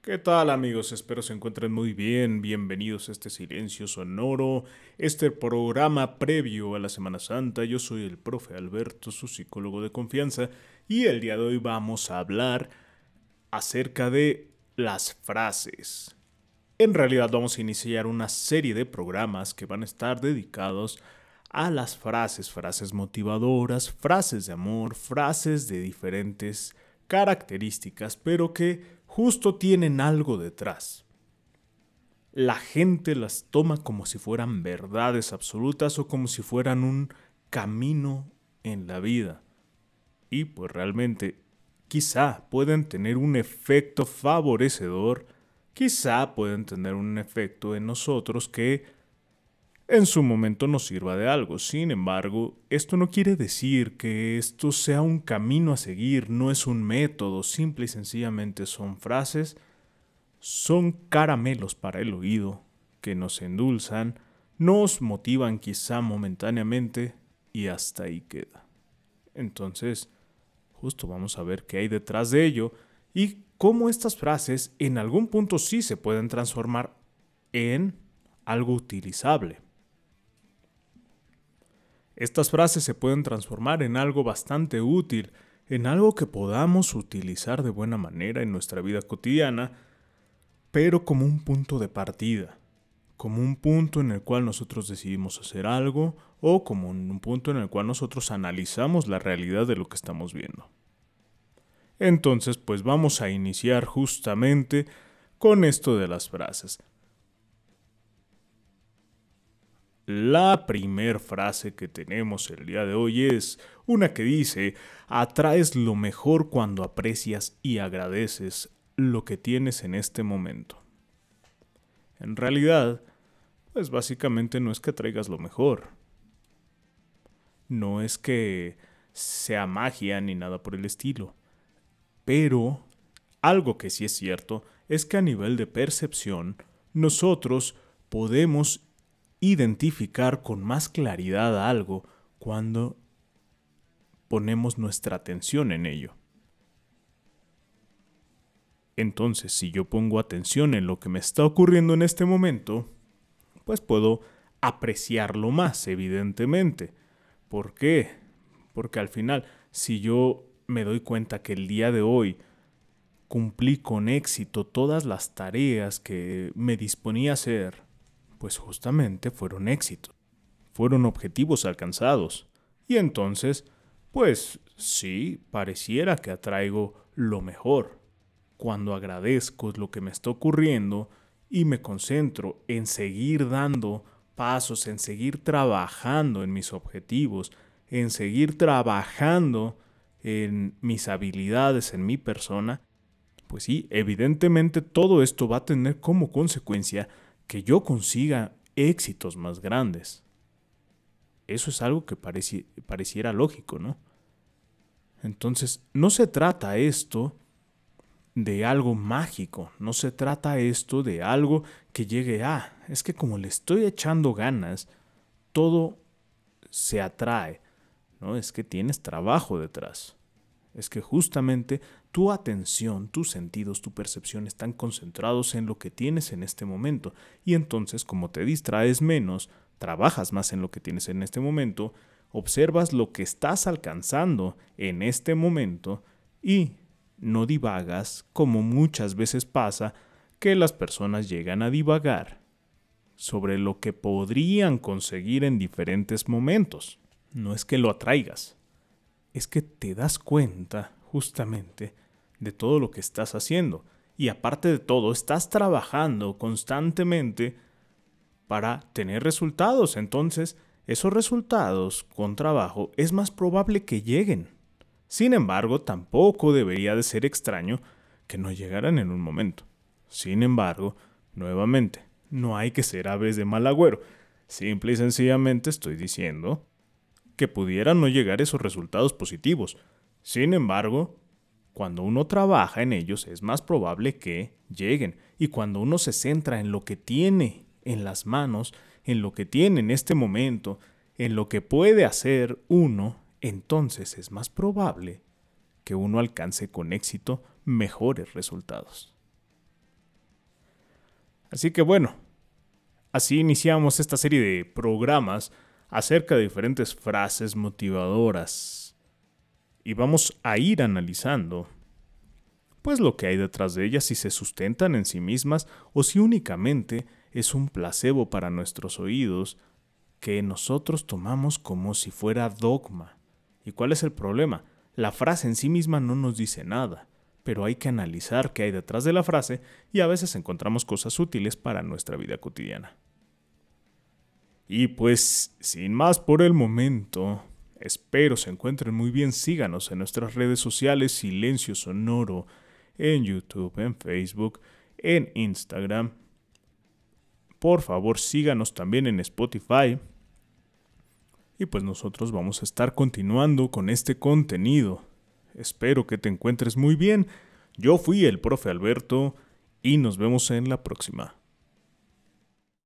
¿Qué tal amigos? Espero se encuentren muy bien. Bienvenidos a este silencio sonoro, este programa previo a la Semana Santa. Yo soy el profe Alberto, su psicólogo de confianza, y el día de hoy vamos a hablar acerca de las frases. En realidad vamos a iniciar una serie de programas que van a estar dedicados a las frases, frases motivadoras, frases de amor, frases de diferentes características, pero que justo tienen algo detrás. La gente las toma como si fueran verdades absolutas o como si fueran un camino en la vida. Y pues realmente quizá pueden tener un efecto favorecedor, quizá pueden tener un efecto en nosotros que en su momento nos sirva de algo. Sin embargo, esto no quiere decir que esto sea un camino a seguir, no es un método, simple y sencillamente son frases, son caramelos para el oído que nos endulzan, nos motivan quizá momentáneamente y hasta ahí queda. Entonces, justo vamos a ver qué hay detrás de ello y cómo estas frases en algún punto sí se pueden transformar en algo utilizable. Estas frases se pueden transformar en algo bastante útil, en algo que podamos utilizar de buena manera en nuestra vida cotidiana, pero como un punto de partida, como un punto en el cual nosotros decidimos hacer algo o como un punto en el cual nosotros analizamos la realidad de lo que estamos viendo. Entonces, pues vamos a iniciar justamente con esto de las frases. La primer frase que tenemos el día de hoy es una que dice, atraes lo mejor cuando aprecias y agradeces lo que tienes en este momento. En realidad, pues básicamente no es que atraigas lo mejor. No es que sea magia ni nada por el estilo. Pero algo que sí es cierto es que a nivel de percepción, nosotros podemos identificar con más claridad algo cuando ponemos nuestra atención en ello. Entonces, si yo pongo atención en lo que me está ocurriendo en este momento, pues puedo apreciarlo más, evidentemente. ¿Por qué? Porque al final, si yo me doy cuenta que el día de hoy cumplí con éxito todas las tareas que me disponía a hacer, pues justamente fueron éxitos, fueron objetivos alcanzados. Y entonces, pues sí, pareciera que atraigo lo mejor. Cuando agradezco lo que me está ocurriendo y me concentro en seguir dando pasos, en seguir trabajando en mis objetivos, en seguir trabajando en mis habilidades, en mi persona, pues sí, evidentemente todo esto va a tener como consecuencia que yo consiga éxitos más grandes. Eso es algo que pareciera lógico, ¿no? Entonces, no se trata esto de algo mágico, no se trata esto de algo que llegue a, es que como le estoy echando ganas, todo se atrae, ¿no? Es que tienes trabajo detrás. Es que justamente tu atención, tus sentidos, tu percepción están concentrados en lo que tienes en este momento. Y entonces, como te distraes menos, trabajas más en lo que tienes en este momento, observas lo que estás alcanzando en este momento y no divagas como muchas veces pasa que las personas llegan a divagar sobre lo que podrían conseguir en diferentes momentos. No es que lo atraigas, es que te das cuenta justamente de todo lo que estás haciendo. Y aparte de todo, estás trabajando constantemente para tener resultados. Entonces, esos resultados con trabajo es más probable que lleguen. Sin embargo, tampoco debería de ser extraño que no llegaran en un momento. Sin embargo, nuevamente, no hay que ser aves de mal agüero. Simple y sencillamente estoy diciendo que pudieran no llegar esos resultados positivos. Sin embargo, cuando uno trabaja en ellos es más probable que lleguen. Y cuando uno se centra en lo que tiene en las manos, en lo que tiene en este momento, en lo que puede hacer uno, entonces es más probable que uno alcance con éxito mejores resultados. Así que bueno, así iniciamos esta serie de programas acerca de diferentes frases motivadoras. Y vamos a ir analizando pues lo que hay detrás de ellas si se sustentan en sí mismas o si únicamente es un placebo para nuestros oídos que nosotros tomamos como si fuera dogma. ¿Y cuál es el problema? La frase en sí misma no nos dice nada, pero hay que analizar qué hay detrás de la frase y a veces encontramos cosas útiles para nuestra vida cotidiana. Y pues, sin más por el momento, espero se encuentren muy bien, síganos en nuestras redes sociales Silencio Sonoro, en YouTube, en Facebook, en Instagram. Por favor, síganos también en Spotify. Y pues nosotros vamos a estar continuando con este contenido. Espero que te encuentres muy bien. Yo fui el profe Alberto y nos vemos en la próxima.